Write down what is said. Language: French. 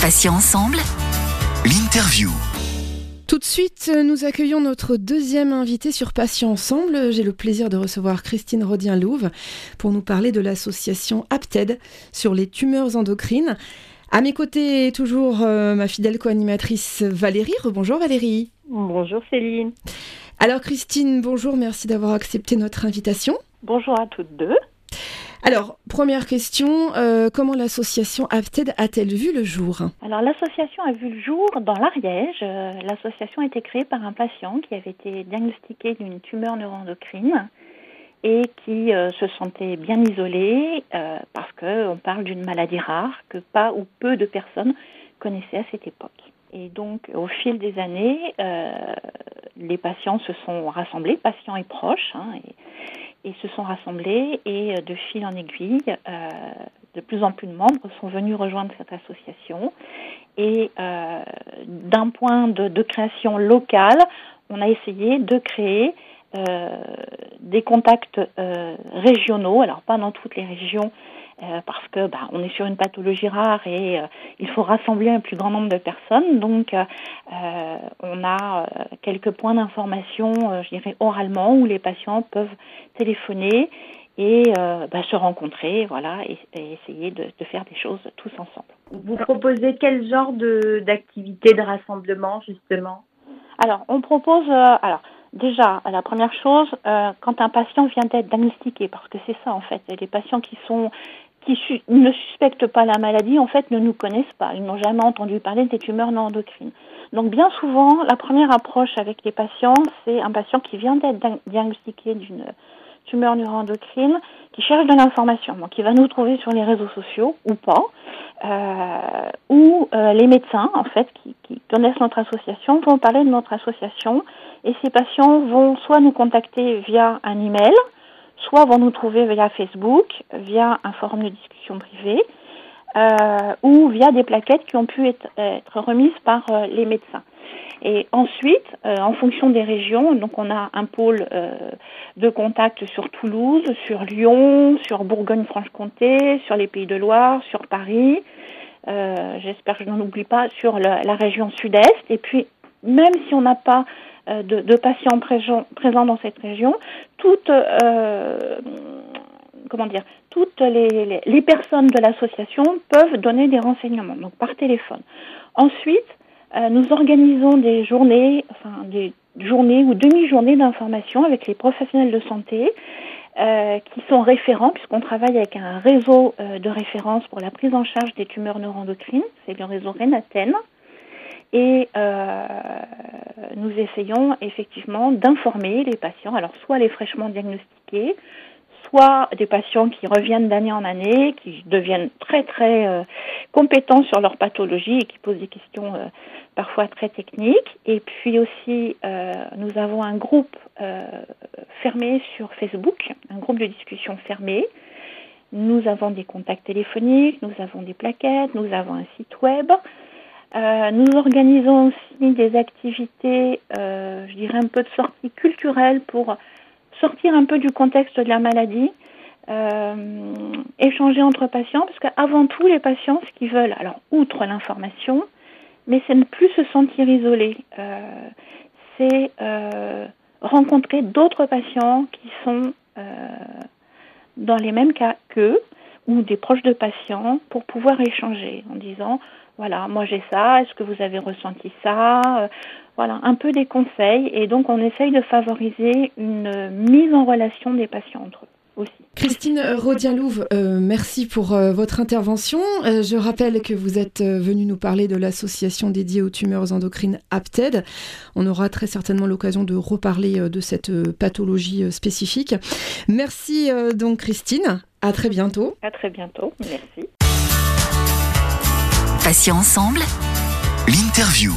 Patients ensemble. L'interview. Tout de suite, nous accueillons notre deuxième invité sur Patients Ensemble. J'ai le plaisir de recevoir Christine Rodien-Louve pour nous parler de l'association APTED sur les tumeurs endocrines. À mes côtés, toujours euh, ma fidèle co-animatrice Valérie. Rebonjour Valérie. Bonjour Céline. Alors Christine, bonjour, merci d'avoir accepté notre invitation. Bonjour à toutes deux. Alors, première question, euh, comment l'association AVTED a-t-elle vu le jour? Alors, l'association a vu le jour dans l'Ariège. Euh, l'association a été créée par un patient qui avait été diagnostiqué d'une tumeur neuroendocrine et qui euh, se sentait bien isolé parce qu'on parle d'une maladie rare que pas ou peu de personnes connaissaient à cette époque. Et donc, au fil des années, les patients se sont rassemblés, patients et proches, hein, et se sont rassemblés et euh, de fil en aiguille, euh, de plus en plus de membres sont venus rejoindre cette association. Et euh, d'un point de, création locale, on a essayé de créer euh, des contacts euh, régionaux, alors pas dans toutes les régions, euh, parce que bah, on est sur une pathologie rare et euh, il faut rassembler un plus grand nombre de personnes. Donc, euh, on a quelques points d'information, je dirais oralement, où les patients peuvent téléphoner et bah, se rencontrer, voilà, et, et essayer de, de, faire des choses tous ensemble. Vous proposez quel genre de d'activité de rassemblement justement? Alors, on propose, alors. Déjà, la première chose, euh, quand un patient vient d'être diagnostiqué, parce que c'est ça en fait, les patients qui sont qui su ne suspectent pas la maladie, en fait, ne nous connaissent pas. Ils n'ont jamais entendu parler des tumeurs non endocrines. Donc, bien souvent, la première approche avec les patients, c'est un patient qui vient d'être diagnostiqué d'une tumeur neuroendocrine, qui cherche de l'information, donc il va nous trouver sur les réseaux sociaux ou pas, euh, ou euh, les médecins, en fait, qui, qui connaissent notre association, vont parler de notre association, et ces patients vont soit nous contacter via un email, soit vont nous trouver via Facebook, via un forum de discussion privé, euh, ou via des plaquettes qui ont pu être, remises par euh, les médecins. Et ensuite, euh, en fonction des régions, donc on a un pôle de contact sur Toulouse, sur Lyon, sur Bourgogne-Franche-Comté, sur les Pays de Loire, sur Paris. J'espère que je n'en oublie pas sur la région sud-est. Et puis, même si on n'a pas de, de, patients présents, dans cette région, toutes comment dire, toutes les, personnes de l'association peuvent donner des renseignements, donc par téléphone. Ensuite, euh, nous organisons des journées, enfin des journées ou demi-journées d'information avec les professionnels de santé euh, qui sont référents, puisqu'on travaille avec un réseau euh, de référence pour la prise en charge des tumeurs neuroendocrines, c'est le réseau Renaten. Et euh, nous essayons effectivement d'informer les patients, alors soit les fraîchement diagnostiqués, soit des patients qui reviennent d'année en année, qui deviennent très très euh, compétents sur leur pathologie et qui posent des questions euh, parfois très techniques. Et puis aussi, euh, nous avons un groupe fermé sur Facebook, un groupe de discussion fermé. Nous avons des contacts téléphoniques, nous avons des plaquettes, nous avons un site web. Euh, nous organisons aussi des activités, euh, je dirais un peu de sortie culturelle pour sortir un peu du contexte de la maladie, euh, échanger entre patients, parce qu'avant tout, les patients, ce qu'ils veulent, alors outre l'information, mais c'est ne plus se sentir isolé, euh, c'est euh, rencontrer d'autres patients qui sont dans les mêmes cas qu'eux, ou des proches de patients, pour pouvoir échanger en disant, voilà, moi j'ai ça, est-ce que vous avez ressenti ça euh, Voilà, un peu des conseils et donc on essaye de favoriser une mise en relation des patients entre eux. Aussi. Christine Rodien-Louve, euh, merci pour euh, votre intervention. Je rappelle que vous êtes venue nous parler de l'association dédiée aux tumeurs endocrines APTED. On aura très certainement l'occasion de reparler de cette pathologie spécifique. Merci donc Christine. À très bientôt. À très bientôt. Merci. Patients ensemble. L'interview.